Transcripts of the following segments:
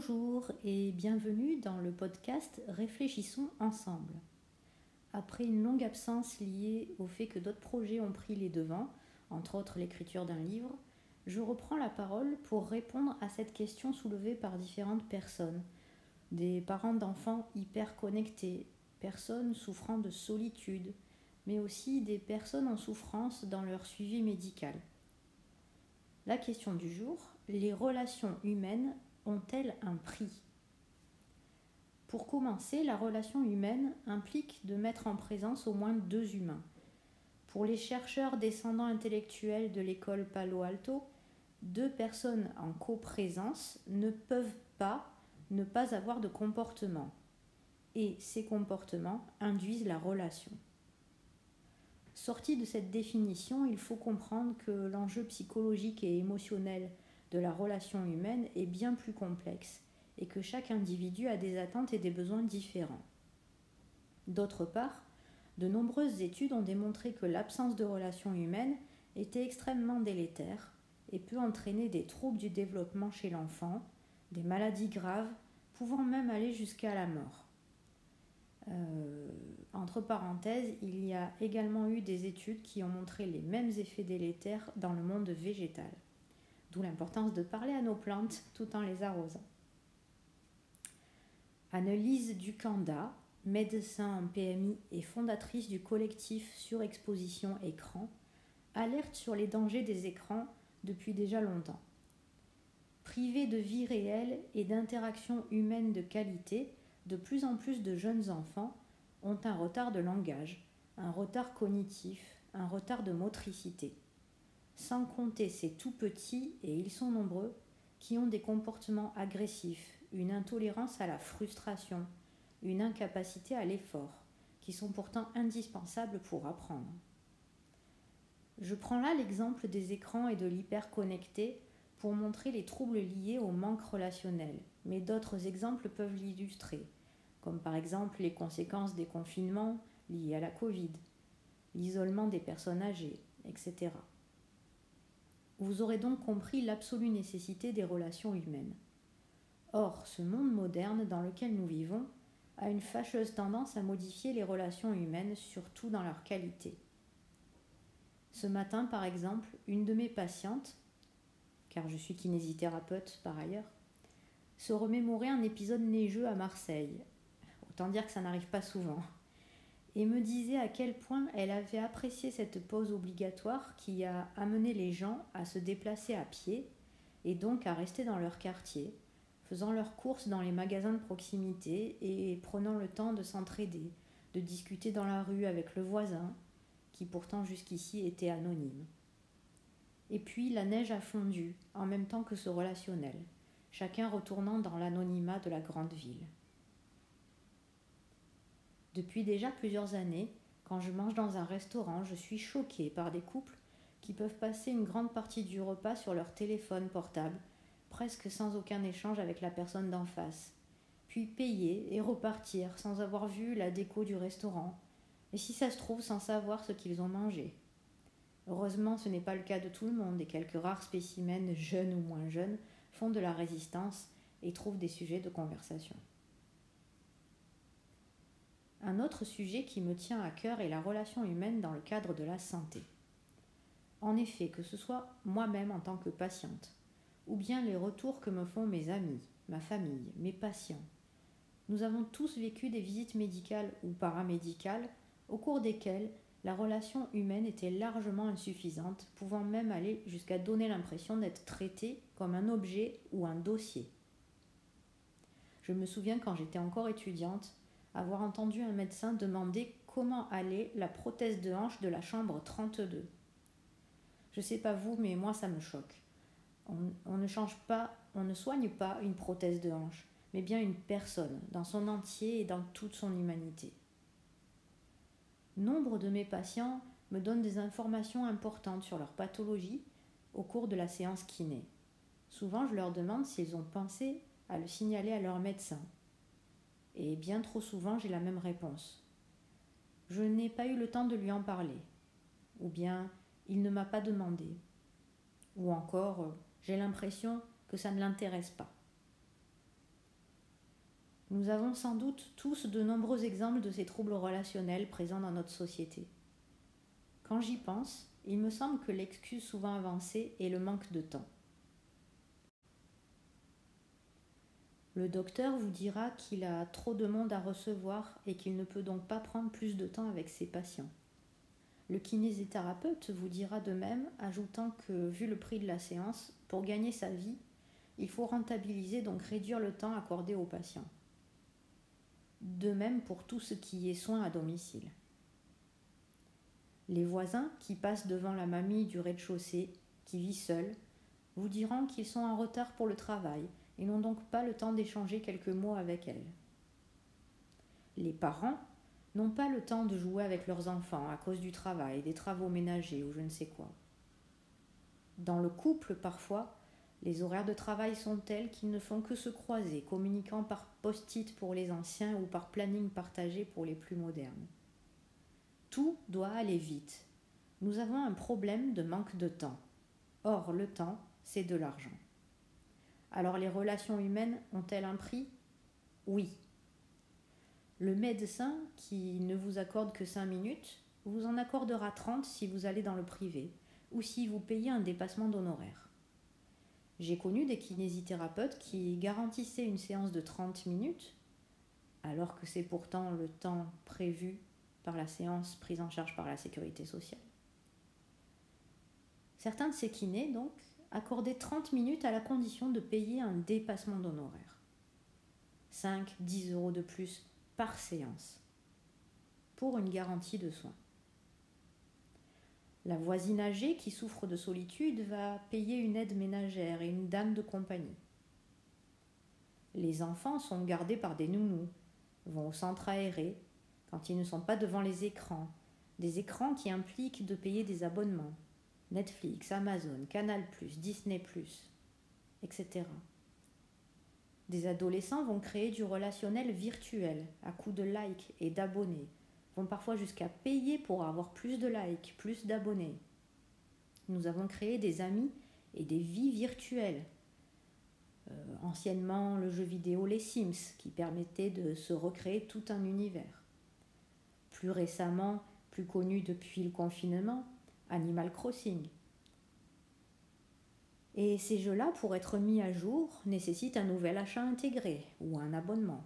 Bonjour et bienvenue dans le podcast Réfléchissons ensemble. Après une longue absence liée au fait que d'autres projets ont pris les devants, entre autres l'écriture d'un livre, je reprends la parole pour répondre à cette question soulevée par différentes personnes. Des parents d'enfants hyper connectés, personnes souffrant de solitude, mais aussi des personnes en souffrance dans leur suivi médical. La question du jour, les relations humaines ont-elles un prix? Pour commencer, la relation humaine implique de mettre en présence au moins deux humains. Pour les chercheurs descendants intellectuels de l'école Palo Alto, deux personnes en coprésence ne peuvent pas ne pas avoir de comportement. Et ces comportements induisent la relation. Sorti de cette définition, il faut comprendre que l'enjeu psychologique et émotionnel de la relation humaine est bien plus complexe et que chaque individu a des attentes et des besoins différents. D'autre part, de nombreuses études ont démontré que l'absence de relation humaine était extrêmement délétère et peut entraîner des troubles du développement chez l'enfant, des maladies graves, pouvant même aller jusqu'à la mort. Euh, entre parenthèses, il y a également eu des études qui ont montré les mêmes effets délétères dans le monde végétal d'où l'importance de parler à nos plantes tout en les arrosant. Annelise Ducanda, médecin en PMI et fondatrice du collectif Surexposition Écran, alerte sur les dangers des écrans depuis déjà longtemps. Privés de vie réelle et d'interactions humaines de qualité, de plus en plus de jeunes enfants ont un retard de langage, un retard cognitif, un retard de motricité sans compter ces tout petits, et ils sont nombreux, qui ont des comportements agressifs, une intolérance à la frustration, une incapacité à l'effort, qui sont pourtant indispensables pour apprendre. Je prends là l'exemple des écrans et de l'hyperconnecté pour montrer les troubles liés au manque relationnel, mais d'autres exemples peuvent l'illustrer, comme par exemple les conséquences des confinements liés à la Covid, l'isolement des personnes âgées, etc. Vous aurez donc compris l'absolue nécessité des relations humaines. Or, ce monde moderne dans lequel nous vivons a une fâcheuse tendance à modifier les relations humaines, surtout dans leur qualité. Ce matin, par exemple, une de mes patientes, car je suis kinésithérapeute par ailleurs, se remémorait un épisode neigeux à Marseille. Autant dire que ça n'arrive pas souvent et me disait à quel point elle avait apprécié cette pause obligatoire qui a amené les gens à se déplacer à pied et donc à rester dans leur quartier, faisant leurs courses dans les magasins de proximité et prenant le temps de s'entraider, de discuter dans la rue avec le voisin, qui pourtant jusqu'ici était anonyme. Et puis la neige a fondu en même temps que ce relationnel, chacun retournant dans l'anonymat de la grande ville. Depuis déjà plusieurs années, quand je mange dans un restaurant, je suis choquée par des couples qui peuvent passer une grande partie du repas sur leur téléphone portable, presque sans aucun échange avec la personne d'en face, puis payer et repartir sans avoir vu la déco du restaurant, et si ça se trouve sans savoir ce qu'ils ont mangé. Heureusement, ce n'est pas le cas de tout le monde, et quelques rares spécimens, jeunes ou moins jeunes, font de la résistance et trouvent des sujets de conversation. Un autre sujet qui me tient à cœur est la relation humaine dans le cadre de la santé. En effet, que ce soit moi-même en tant que patiente, ou bien les retours que me font mes amis, ma famille, mes patients, nous avons tous vécu des visites médicales ou paramédicales au cours desquelles la relation humaine était largement insuffisante, pouvant même aller jusqu'à donner l'impression d'être traité comme un objet ou un dossier. Je me souviens quand j'étais encore étudiante, avoir entendu un médecin demander comment allait la prothèse de hanche de la chambre 32. Je sais pas vous, mais moi ça me choque. On, ne change pas, on ne soigne pas une prothèse de hanche, mais bien une personne, dans son entier et dans toute son humanité. Nombre de mes patients me donnent des informations importantes sur leur pathologie au cours de la séance kiné. Souvent, je leur demande s'ils ont pensé à le signaler à leur médecin et bien trop souvent j'ai la même réponse. Je n'ai pas eu le temps de lui en parler. Ou bien il ne m'a pas demandé. Ou encore j'ai l'impression que ça ne l'intéresse pas. Nous avons sans doute tous de nombreux exemples de ces troubles relationnels présents dans notre société. Quand j'y pense, il me semble que l'excuse souvent avancée est le manque de temps. Le docteur vous dira qu'il a trop de monde à recevoir et qu'il ne peut donc pas prendre plus de temps avec ses patients. Le kinésithérapeute vous dira de même, ajoutant que, vu le prix de la séance, pour gagner sa vie, il faut rentabiliser, donc réduire le temps accordé aux patients. De même pour tout ce qui est soins à domicile. Les voisins qui passent devant la mamie du rez-de-chaussée, qui vit seule, vous diront qu'ils sont en retard pour le travail et n'ont donc pas le temps d'échanger quelques mots avec elle. Les parents n'ont pas le temps de jouer avec leurs enfants à cause du travail, des travaux ménagers ou je ne sais quoi. Dans le couple, parfois, les horaires de travail sont tels qu'ils ne font que se croiser, communiquant par post-it pour les anciens ou par planning partagé pour les plus modernes. Tout doit aller vite. Nous avons un problème de manque de temps. Or, le temps, c'est de l'argent. Alors les relations humaines ont-elles un prix? Oui. Le médecin qui ne vous accorde que 5 minutes vous en accordera 30 si vous allez dans le privé ou si vous payez un dépassement d'honoraires. J'ai connu des kinésithérapeutes qui garantissaient une séance de 30 minutes, alors que c'est pourtant le temps prévu par la séance prise en charge par la sécurité sociale. Certains de ces kinés, donc, accordaient 30 minutes à la condition de payer un dépassement d'honoraires. 5, 10 euros de plus par séance, pour une garantie de soins. La voisine âgée qui souffre de solitude va payer une aide ménagère et une dame de compagnie. Les enfants sont gardés par des nounous, vont au centre aéré quand ils ne sont pas devant les écrans, des écrans qui impliquent de payer des abonnements, Netflix, Amazon, Canal, Disney, etc. Des adolescents vont créer du relationnel virtuel à coup de likes et d'abonnés vont parfois jusqu'à payer pour avoir plus de likes, plus d'abonnés. Nous avons créé des amis et des vies virtuelles. Euh, anciennement, le jeu vidéo Les Sims, qui permettait de se recréer tout un univers. Plus récemment, plus connu depuis le confinement, Animal Crossing. Et ces jeux-là, pour être mis à jour, nécessitent un nouvel achat intégré ou un abonnement.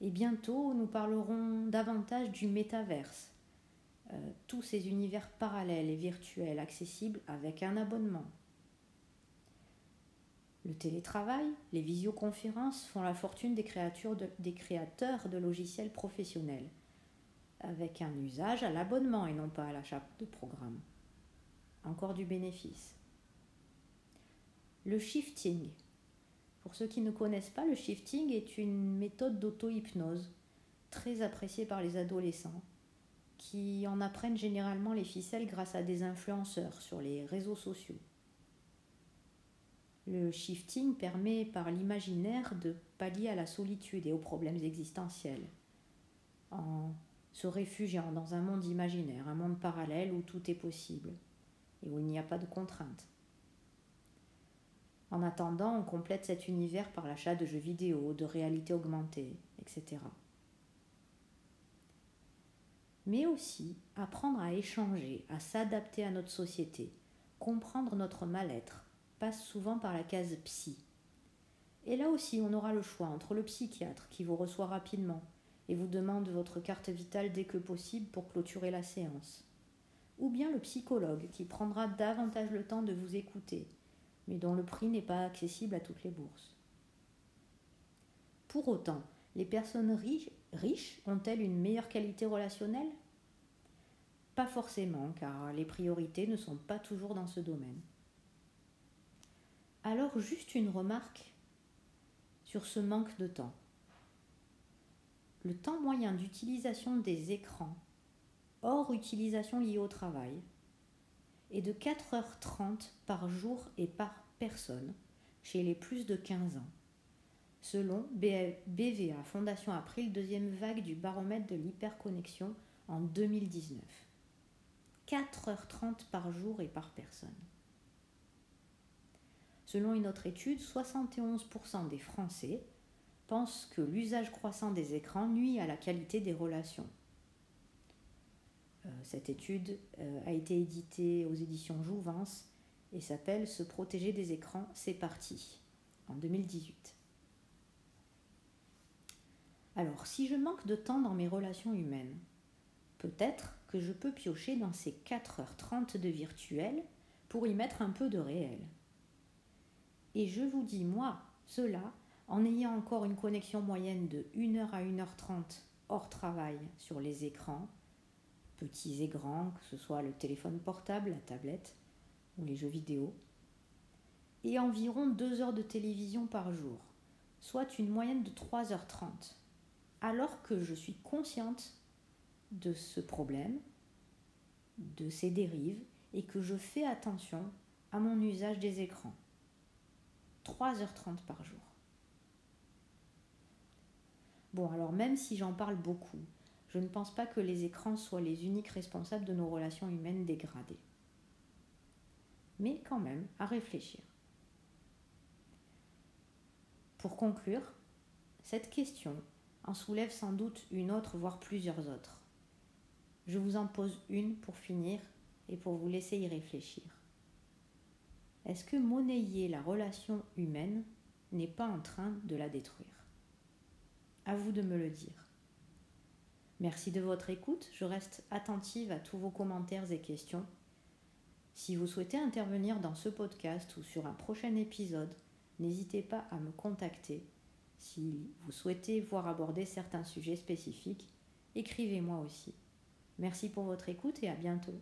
Et bientôt, nous parlerons davantage du métaverse, euh, tous ces univers parallèles et virtuels accessibles avec un abonnement. Le télétravail, les visioconférences font la fortune des, des créateurs de logiciels professionnels, avec un usage à l'abonnement et non pas à l'achat de programmes. Encore du bénéfice. Le shifting, pour ceux qui ne connaissent pas, le shifting est une méthode d'auto-hypnose très appréciée par les adolescents qui en apprennent généralement les ficelles grâce à des influenceurs sur les réseaux sociaux. Le shifting permet par l'imaginaire de pallier à la solitude et aux problèmes existentiels en se réfugiant dans un monde imaginaire, un monde parallèle où tout est possible et où il n'y a pas de contraintes. En attendant, on complète cet univers par l'achat de jeux vidéo, de réalité augmentée, etc. Mais aussi apprendre à échanger, à s'adapter à notre société, comprendre notre mal-être, passe souvent par la case psy. Et là aussi, on aura le choix entre le psychiatre qui vous reçoit rapidement et vous demande votre carte vitale dès que possible pour clôturer la séance, ou bien le psychologue qui prendra davantage le temps de vous écouter mais dont le prix n'est pas accessible à toutes les bourses. Pour autant, les personnes riches, ont-elles une meilleure qualité relationnelle? Pas forcément, car les priorités ne sont pas toujours dans ce domaine. Alors juste une remarque sur ce manque de temps. Le temps moyen d'utilisation des écrans, hors utilisation liée au travail, est de 4h30 par jour et par personne chez les plus de 15 ans, selon BVA, Fondation April, deuxième vague du baromètre de l'hyperconnexion en 2019. 4h30 par jour et par personne. Selon une autre étude, 71% des Français pense que l'usage croissant des écrans nuit à la qualité des relations. Euh, cette étude euh, a été éditée aux éditions Jouvence et s'appelle Se protéger des écrans, c'est parti, en 2018. Alors, si je manque de temps dans mes relations humaines, peut-être que je peux piocher dans ces 4h30 de virtuel pour y mettre un peu de réel. Et je vous dis, moi, cela, en ayant encore une connexion moyenne de 1h à 1h30 hors travail sur les écrans, petits et grands, que ce soit le téléphone portable, la tablette ou les jeux vidéo, et environ 2 heures de télévision par jour, soit une moyenne de 3h30, alors que je suis consciente de ce problème, de ces dérives, et que je fais attention à mon usage des écrans. 3h30 par jour. Bon, alors même si j'en parle beaucoup, je ne pense pas que les écrans soient les uniques responsables de nos relations humaines dégradées. Mais quand même, à réfléchir. Pour conclure, cette question en soulève sans doute une autre, voire plusieurs autres. Je vous en pose une pour finir et pour vous laisser y réfléchir. Est-ce que monnayer la relation humaine n'est pas en train de la détruire? À vous de me le dire. Merci de votre écoute, je reste attentive à tous vos commentaires et questions. Si vous souhaitez intervenir dans ce podcast ou sur un prochain épisode, n'hésitez pas à me contacter. Si vous souhaitez voir aborder certains sujets spécifiques, écrivez-moi aussi. Merci pour votre écoute et à bientôt.